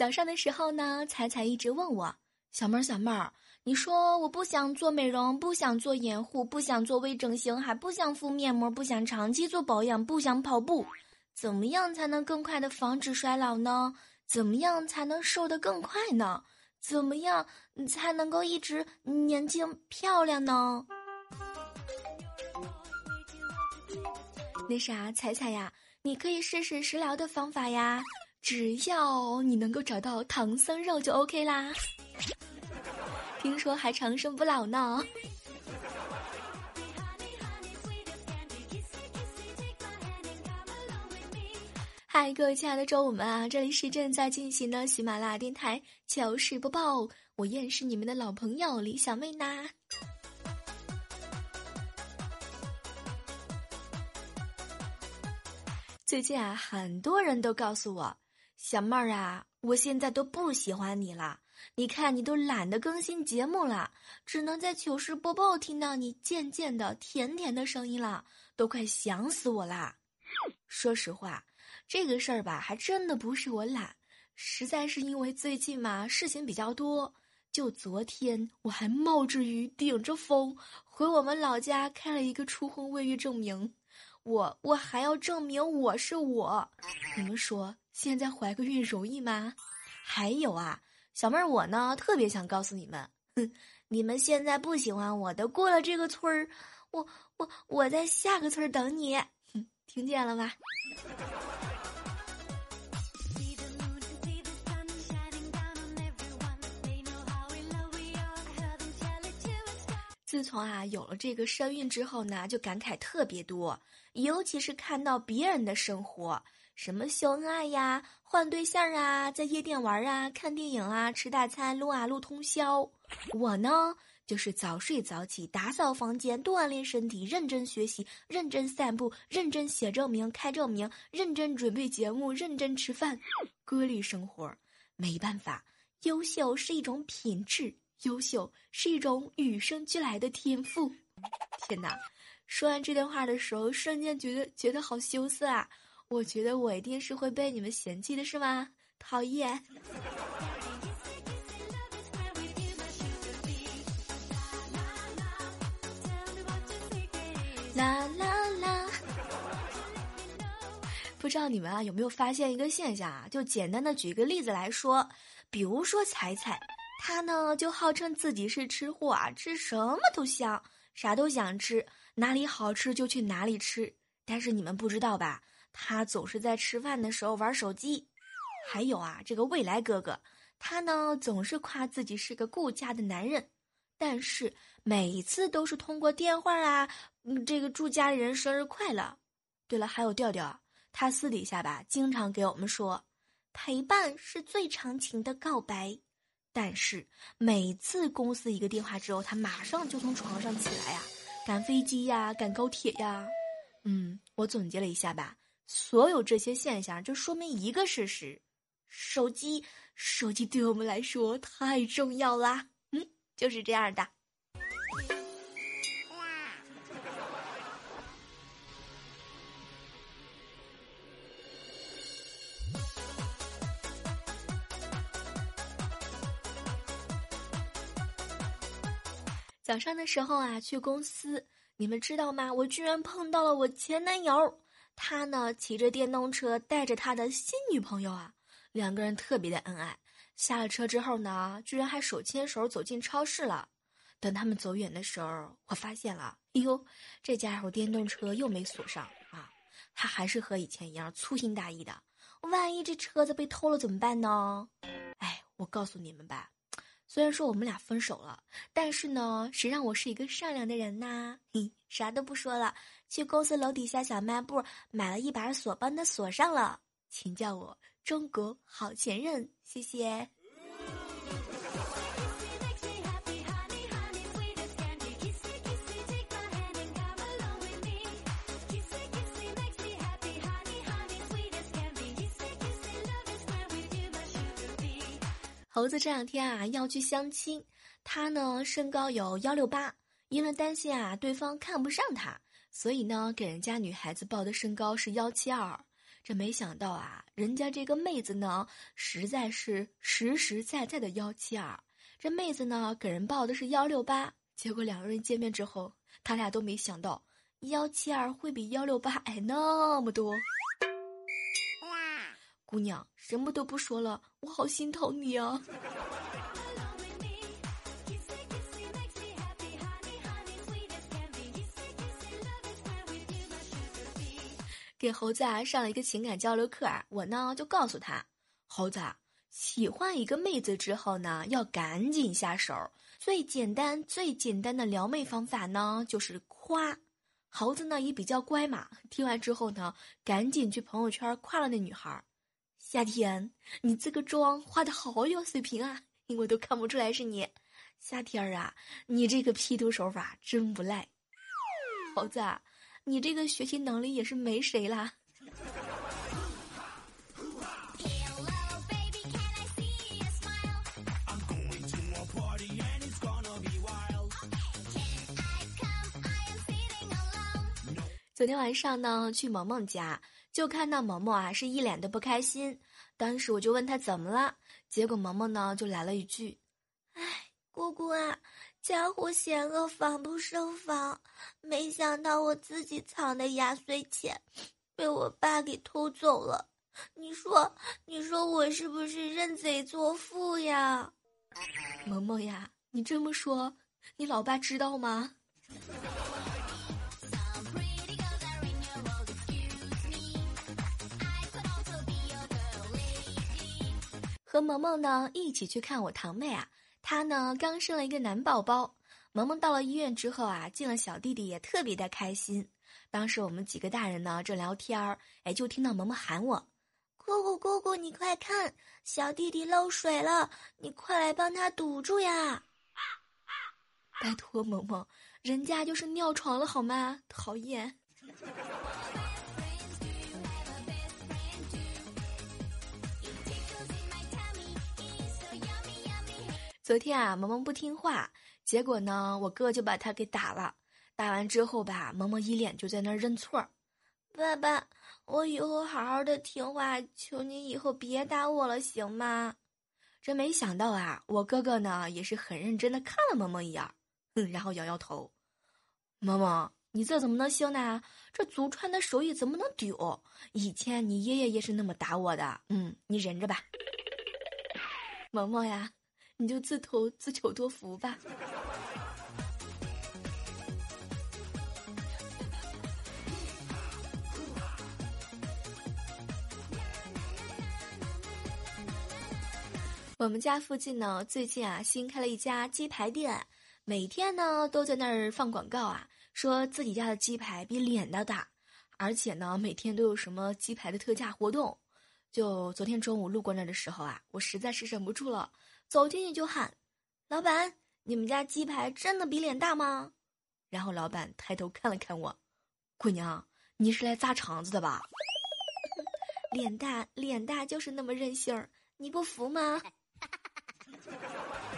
早上的时候呢，彩彩一直问我：“小妹儿，小妹儿，你说我不想做美容，不想做眼护，不想做微整形，还不想敷面膜，不想长期做保养，不想跑步，怎么样才能更快的防止衰老呢？怎么样才能瘦得更快呢？怎么样才能够一直年轻漂亮呢？”那啥，彩彩呀，你可以试试食疗的方法呀。只要你能够找到唐僧肉就 OK 啦，听说还长生不老呢。嗨，各位亲爱的周五们啊，这里是正在进行的喜马拉雅电台糗事播报，我依然是你们的老朋友李小妹呐。最近啊，很多人都告诉我。小妹儿啊，我现在都不喜欢你了。你看，你都懒得更新节目了，只能在糗事播报听到你渐渐的甜甜的声音了，都快想死我啦！说实话，这个事儿吧，还真的不是我懒，实在是因为最近嘛事情比较多。就昨天，我还冒着雨顶着风回我们老家开了一个初婚未育证明，我我还要证明我是我，你们说？现在怀个孕容易吗？还有啊，小妹儿，我呢特别想告诉你们，哼，你们现在不喜欢我的，过了这个村儿，我我我在下个村儿等你，哼，听见了吗？自从啊有了这个身孕之后呢，就感慨特别多，尤其是看到别人的生活。什么秀恩爱呀，换对象啊，在夜店玩啊，看电影啊，吃大餐，撸啊撸通宵。我呢，就是早睡早起，打扫房间，锻炼身体，认真学习，认真散步，认真写证明，开证明，认真准备节目，认真吃饭，规律生活。没办法，优秀是一种品质，优秀是一种与生俱来的天赋。天哪，说完这段话的时候，瞬间觉得觉得好羞涩啊。我觉得我一定是会被你们嫌弃的，是吗？讨厌！啦啦啦！不知道你们啊有没有发现一个现象啊？就简单的举一个例子来说，比如说彩彩，她呢就号称自己是吃货啊，吃什么都香，啥都想吃，哪里好吃就去哪里吃。但是你们不知道吧？他总是在吃饭的时候玩手机，还有啊，这个未来哥哥，他呢总是夸自己是个顾家的男人，但是每次都是通过电话啊，嗯，这个祝家里人生日快乐。对了，还有调调，他私底下吧，经常给我们说，陪伴是最长情的告白，但是每次公司一个电话之后，他马上就从床上起来呀，赶飞机呀，赶高铁呀。嗯，我总结了一下吧。所有这些现象，就说明一个事实：手机，手机对我们来说太重要啦。嗯，就是这样的。早上的时候啊，去公司，你们知道吗？我居然碰到了我前男友。他呢，骑着电动车带着他的新女朋友啊，两个人特别的恩爱。下了车之后呢，居然还手牵手走进超市了。等他们走远的时候，我发现了，哎呦，这家伙电动车又没锁上啊！他还是和以前一样粗心大意的。万一这车子被偷了怎么办呢？哎，我告诉你们吧，虽然说我们俩分手了，但是呢，谁让我是一个善良的人呢？嘿，啥都不说了，去公司楼底下小卖部买了一把锁，帮他锁上了，请叫我中国好前任，谢谢。猴子这两天啊要去相亲，他呢身高有幺六八，因为担心啊对方看不上他，所以呢给人家女孩子报的身高是幺七二。这没想到啊，人家这个妹子呢实在是实实在在的幺七二，这妹子呢给人报的是幺六八，结果两个人见面之后，他俩都没想到幺七二会比幺六八矮那么多。姑娘，什么都不说了，我好心疼你啊！给猴子啊上了一个情感交流课啊，我呢就告诉他，猴子喜欢一个妹子之后呢，要赶紧下手。最简单、最简单的撩妹方法呢，就是夸。猴子呢也比较乖嘛，听完之后呢，赶紧去朋友圈夸了那女孩。夏天，你这个妆画的好有水平啊，我都看不出来是你。夏天儿啊，你这个 P 图手法真不赖。猴子，你这个学习能力也是没谁啦。昨天晚上呢，去萌萌家。就看到萌萌啊，是一脸的不开心。当时我就问他怎么了，结果萌萌呢就来了一句：“哎，姑姑啊，家伙险恶，防不胜防。没想到我自己藏的压岁钱，被我爸给偷走了。你说，你说我是不是认贼作父呀？”萌萌呀，你这么说，你老爸知道吗？和萌萌呢一起去看我堂妹啊，她呢刚生了一个男宝宝。萌萌到了医院之后啊，见了小弟弟也特别的开心。当时我们几个大人呢正聊天儿，哎，就听到萌萌喊我：“姑姑姑姑，你快看，小弟弟漏水了，你快来帮他堵住呀！”拜托萌萌，人家就是尿床了好吗？讨厌。昨天啊，萌萌不听话，结果呢，我哥就把他给打了。打完之后吧，萌萌一脸就在那认错：“爸爸，我以后好好的听话，求你以后别打我了，行吗？”真没想到啊，我哥哥呢也是很认真的看了萌萌一眼，嗯，然后摇摇头：“萌萌，你这怎么能行呢？这祖传的手艺怎么能丢？以前你爷爷也是那么打我的，嗯，你忍着吧，萌萌呀。”你就自投自求多福吧。我们家附近呢，最近啊新开了一家鸡排店，每天呢都在那儿放广告啊，说自己家的鸡排比脸的大，而且呢每天都有什么鸡排的特价活动。就昨天中午路过那儿的时候啊，我实在是忍不住了。走进去就喊：“老板，你们家鸡排真的比脸大吗？”然后老板抬头看了看我：“姑娘，你是来砸场子的吧？”脸大脸大就是那么任性儿，你不服吗？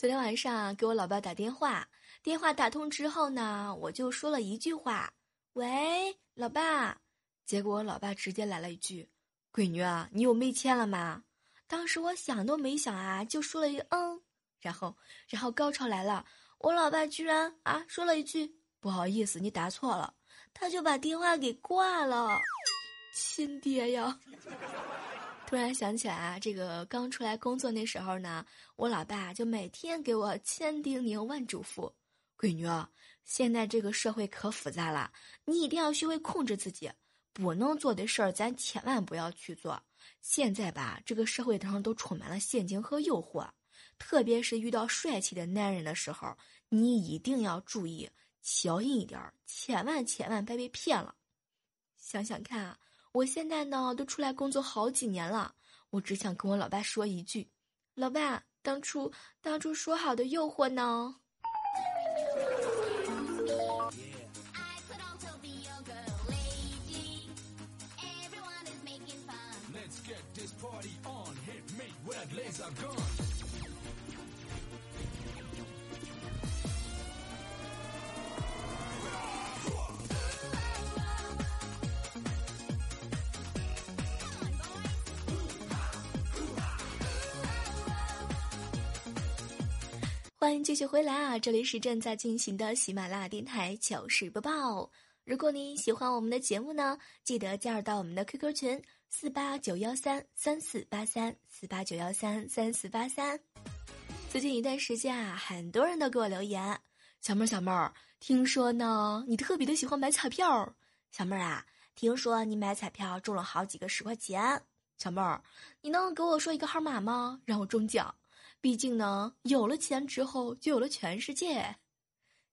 昨天晚上给我老爸打电话，电话打通之后呢，我就说了一句话：“喂，老爸。”结果我老爸直接来了一句：“闺女啊，你有没钱了吗？”当时我想都没想啊，就说了一个“嗯”，然后，然后高潮来了，我老爸居然啊说了一句：“不好意思，你打错了。”他就把电话给挂了，亲爹呀！突然想起来啊，这个刚出来工作那时候呢，我老爸就每天给我千叮咛万嘱咐：“闺女啊，现在这个社会可复杂了，你一定要学会控制自己，不能做的事儿咱千万不要去做。现在吧，这个社会上都充满了陷阱和诱惑，特别是遇到帅气的男人的时候，你一定要注意，小心一点儿，千万千万别被骗了。想想看啊，我现在呢都出来工作好几年了，我只想跟我老爸说一句：老爸，当初当初说好的诱惑呢？欢迎继续回来啊！这里是正在进行的喜马拉雅电台糗事播报。如果你喜欢我们的节目呢，记得加入到我们的 QQ 群四八九幺三三四八三四八九幺三三四八三。最近一段时间啊，很多人都给我留言，小妹儿小妹儿，听说呢你特别的喜欢买彩票。小妹儿啊，听说你买彩票中了好几个十块钱。小妹儿，你能给我说一个号码吗？让我中奖。毕竟呢，有了钱之后就有了全世界。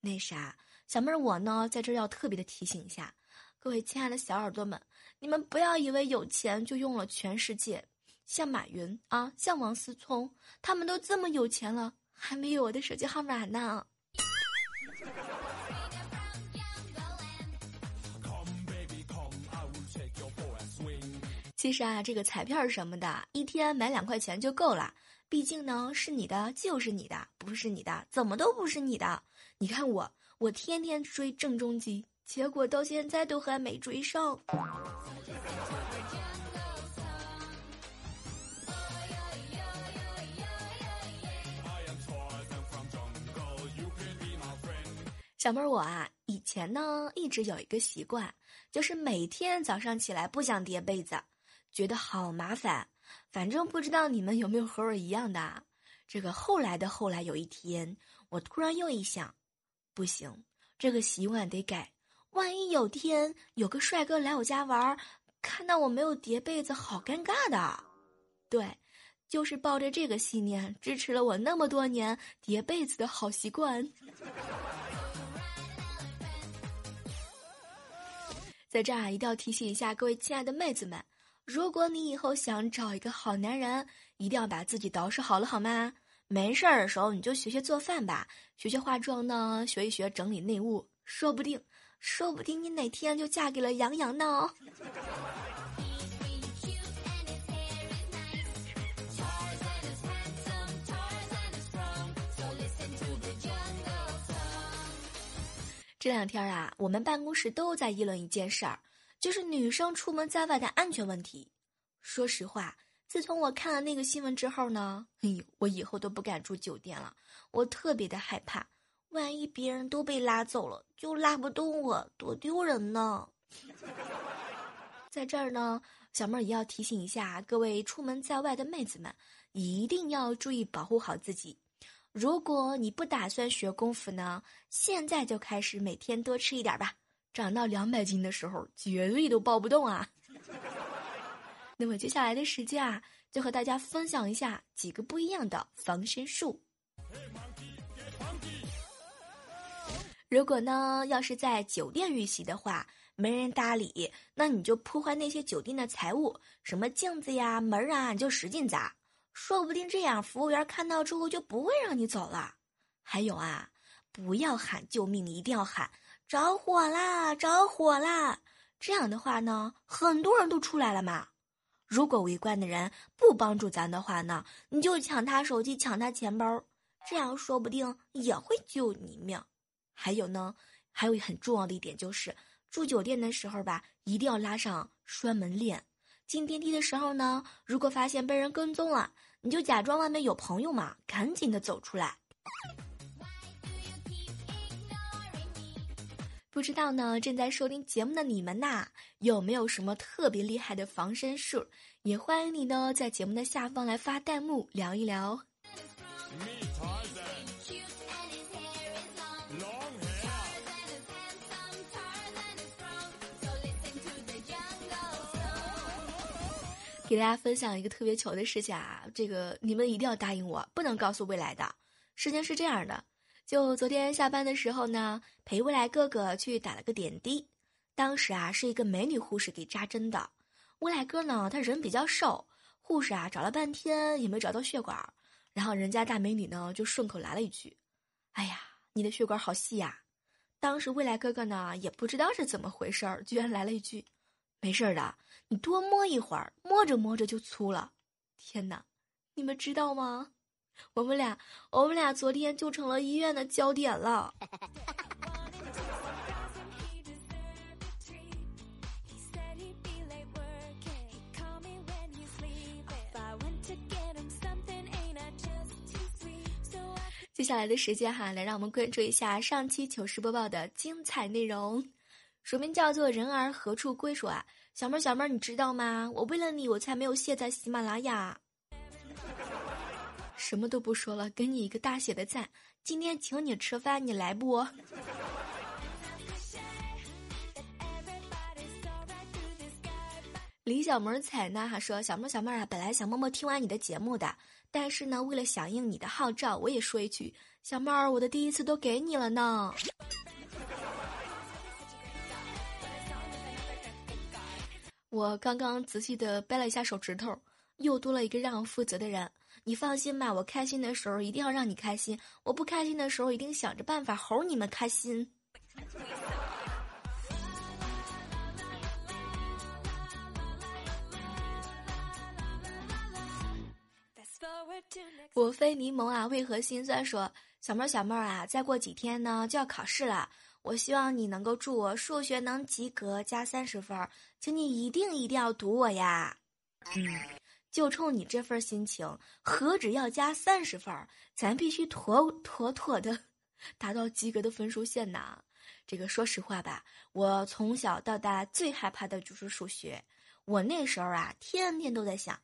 那啥，小妹儿我呢，在这儿要特别的提醒一下各位亲爱的小耳朵们，你们不要以为有钱就用了全世界。像马云啊，像王思聪，他们都这么有钱了，还没有我的手机号码呢。其实啊，这个彩票什么的，一天买两块钱就够了。毕竟呢，是你的就是你的，不是你的怎么都不是你的。你看我，我天天追郑中基，结果到现在都还没追上。小妹儿，我啊，以前呢一直有一个习惯，就是每天早上起来不想叠被子，觉得好麻烦。反正不知道你们有没有和我一样的。这个后来的后来，有一天我突然又一想，不行，这个习惯得改。万一有天有个帅哥来我家玩，看到我没有叠被子，好尴尬的。对，就是抱着这个信念，支持了我那么多年叠被子的好习惯。在这儿一定要提醒一下各位亲爱的妹子们。如果你以后想找一个好男人，一定要把自己捯饬好了，好吗？没事儿的时候你就学学做饭吧，学学化妆呢，学一学整理内务，说不定，说不定你哪天就嫁给了杨洋呢。这两天啊，我们办公室都在议论一件事儿。就是女生出门在外的安全问题。说实话，自从我看了那个新闻之后呢，哎呦，我以后都不敢住酒店了。我特别的害怕，万一别人都被拉走了，就拉不动我，多丢人呢。在这儿呢，小妹儿也要提醒一下各位出门在外的妹子们，一定要注意保护好自己。如果你不打算学功夫呢，现在就开始每天多吃一点吧。长到两百斤的时候，绝对都抱不动啊！那么接下来的时间啊，就和大家分享一下几个不一样的防身术。如果呢，要是在酒店遇袭的话，没人搭理，那你就破坏那些酒店的财物，什么镜子呀、门啊，你就使劲砸，说不定这样服务员看到之后就不会让你走了。还有啊，不要喊救命，一定要喊。着火啦！着火啦！这样的话呢，很多人都出来了嘛。如果围观的人不帮助咱的话呢，你就抢他手机，抢他钱包，这样说不定也会救你一命。还有呢，还有很重要的一点就是，住酒店的时候吧，一定要拉上拴门链。进电梯的时候呢，如果发现被人跟踪了，你就假装外面有朋友嘛，赶紧的走出来。不知道呢，正在收听节目的你们呐，有没有什么特别厉害的防身术？也欢迎你呢，在节目的下方来发弹幕聊一聊。给大家分享一个特别糗的事情啊，这个你们一定要答应我，不能告诉未来的。事情是这样的。就昨天下班的时候呢，陪未来哥哥去打了个点滴，当时啊是一个美女护士给扎针的。未来哥呢，他人比较瘦，护士啊找了半天也没找到血管，然后人家大美女呢就顺口来了一句：“哎呀，你的血管好细呀。”当时未来哥哥呢也不知道是怎么回事，居然来了一句：“没事的，你多摸一会儿，摸着摸着就粗了。”天哪，你们知道吗？我们俩，我们俩昨天就成了医院的焦点了。接下来的时间哈，来让我们关注一下上期糗事播报的精彩内容。署名叫做“人儿何处归”说啊，小妹儿小妹儿，你知道吗？我为了你，我才没有卸载喜马拉雅。什么都不说了，给你一个大写的赞。今天请你吃饭，你来不？李小萌采纳哈说：“小妹小妹儿啊，本来想默默听完你的节目的。”但是呢，为了响应你的号召，我也说一句，小妹儿，我的第一次都给你了呢。我刚刚仔细的掰了一下手指头，又多了一个让我负责的人。你放心吧，我开心的时候一定要让你开心，我不开心的时候一定想着办法哄你们开心。我非柠檬啊，为何心酸？说小妹儿，小妹儿啊，再过几天呢就要考试了，我希望你能够祝我数学能及格，加三十分，请你一定一定要读我呀！嗯，就冲你这份心情，何止要加三十分，咱必须妥妥妥的 达到及格的分数线呐！这个说实话吧，我从小到大最害怕的就是数学，我那时候啊，天天都在想，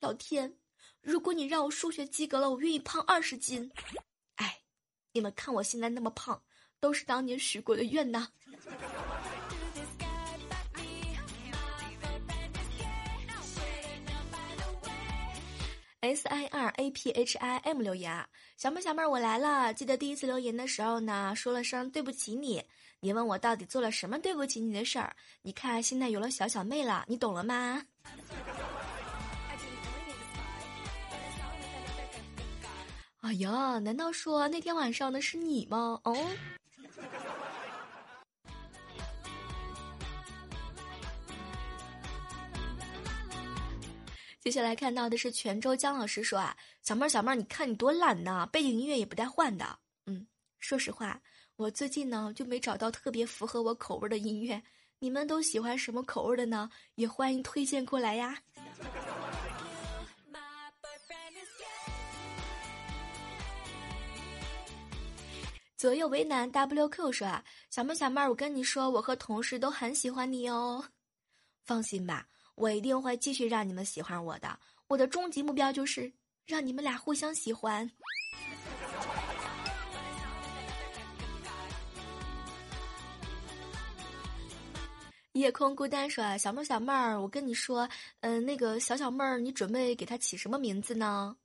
老天。如果你让我数学及格了，我愿意胖二十斤。哎，你们看我现在那么胖，都是当年许过的愿呐。S I R A P H I M 留言啊，小妹小妹我来了。记得第一次留言的时候呢，说了声对不起你。你问我到底做了什么对不起你的事儿？你看现在有了小小妹了，你懂了吗？哎呀，难道说那天晚上的是你吗？哦。接下来看到的是泉州姜老师说啊，小妹儿小妹儿，你看你多懒呐，背景音乐也不带换的。嗯，说实话，我最近呢就没找到特别符合我口味的音乐。你们都喜欢什么口味的呢？也欢迎推荐过来呀。左右为难，WQ 说啊，小妹小妹儿，我跟你说，我和同事都很喜欢你哦，放心吧，我一定会继续让你们喜欢我的，我的终极目标就是让你们俩互相喜欢。夜空孤单说啊，小妹小妹儿，我跟你说，嗯，那个小小妹儿，你准备给她起什么名字呢？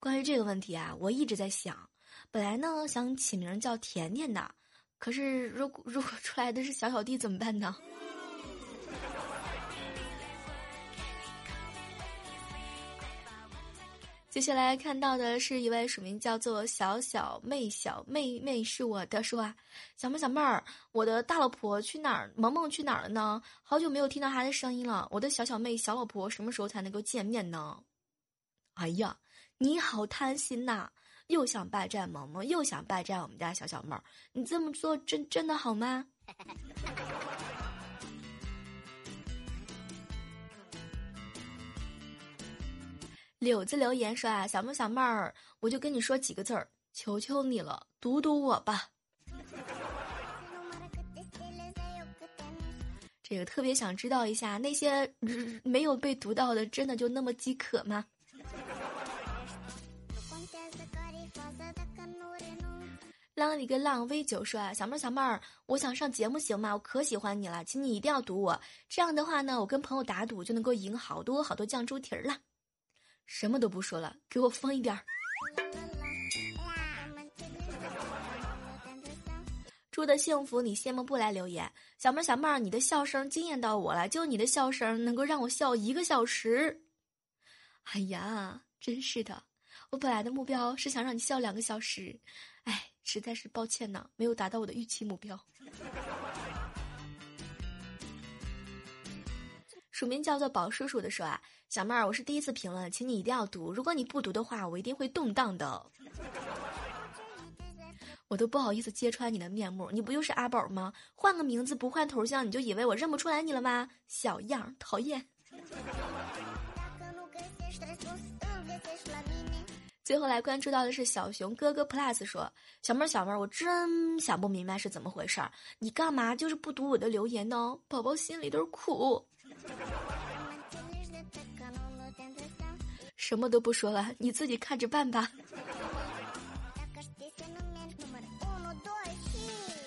关于这个问题啊，我一直在想。本来呢想起名叫甜甜的，可是如果如果出来的是小小弟怎么办呢？接下来看到的是一位署名叫做小小妹小妹妹是我的说啊，小妹小妹儿，我的大老婆去哪儿？萌萌去哪儿了呢？好久没有听到她的声音了。我的小小妹小老婆什么时候才能够见面呢？哎呀，你好贪心呐！又想霸占萌萌，又想霸占我们家小小妹儿，你这么做真真的好吗？柳子留言说啊，小妹小妹儿，我就跟你说几个字儿，求求你了，读读我吧。这个特别想知道一下，那些没有被读到的，真的就那么饥渴吗？浪里个浪 V 九说啊，小妹儿小妹儿，我想上节目行吗？我可喜欢你了，请你一定要赌我。这样的话呢，我跟朋友打赌就能够赢好多好多酱猪蹄儿了。什么都不说了，给我疯一点儿。猪的幸福你羡慕不来留言，小妹儿小妹儿，你的笑声惊艳到我了，就你的笑声能够让我笑一个小时。哎呀，真是的，我本来的目标是想让你笑两个小时，哎，实在是抱歉呢，没有达到我的预期目标。署名叫做宝叔叔的说啊，小妹儿，我是第一次评论，请你一定要读，如果你不读的话，我一定会动荡的。我都不好意思揭穿你的面目，你不就是阿宝吗？换个名字不换头像，你就以为我认不出来你了吗？小样，讨厌。最后来关注到的是小熊哥哥 plus 说：“小妹儿小妹儿，我真想不明白是怎么回事儿，你干嘛就是不读我的留言呢？宝宝心里都是苦。”什么都不说了，你自己看着办吧。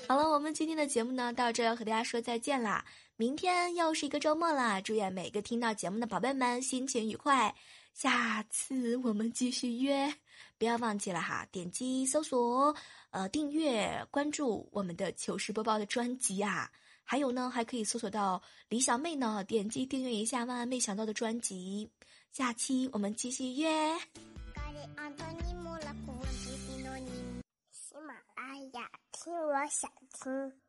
好了，我们今天的节目呢，到这要和大家说再见啦！明天又是一个周末啦，祝愿每个听到节目的宝贝们心情愉快。下次我们继续约，不要忘记了哈，点击搜索，呃，订阅关注我们的糗事播报的专辑啊！还有呢，还可以搜索到李小妹呢，点击订阅一下万万没想到的专辑。下期我们继续约。喜马拉雅，听我想听。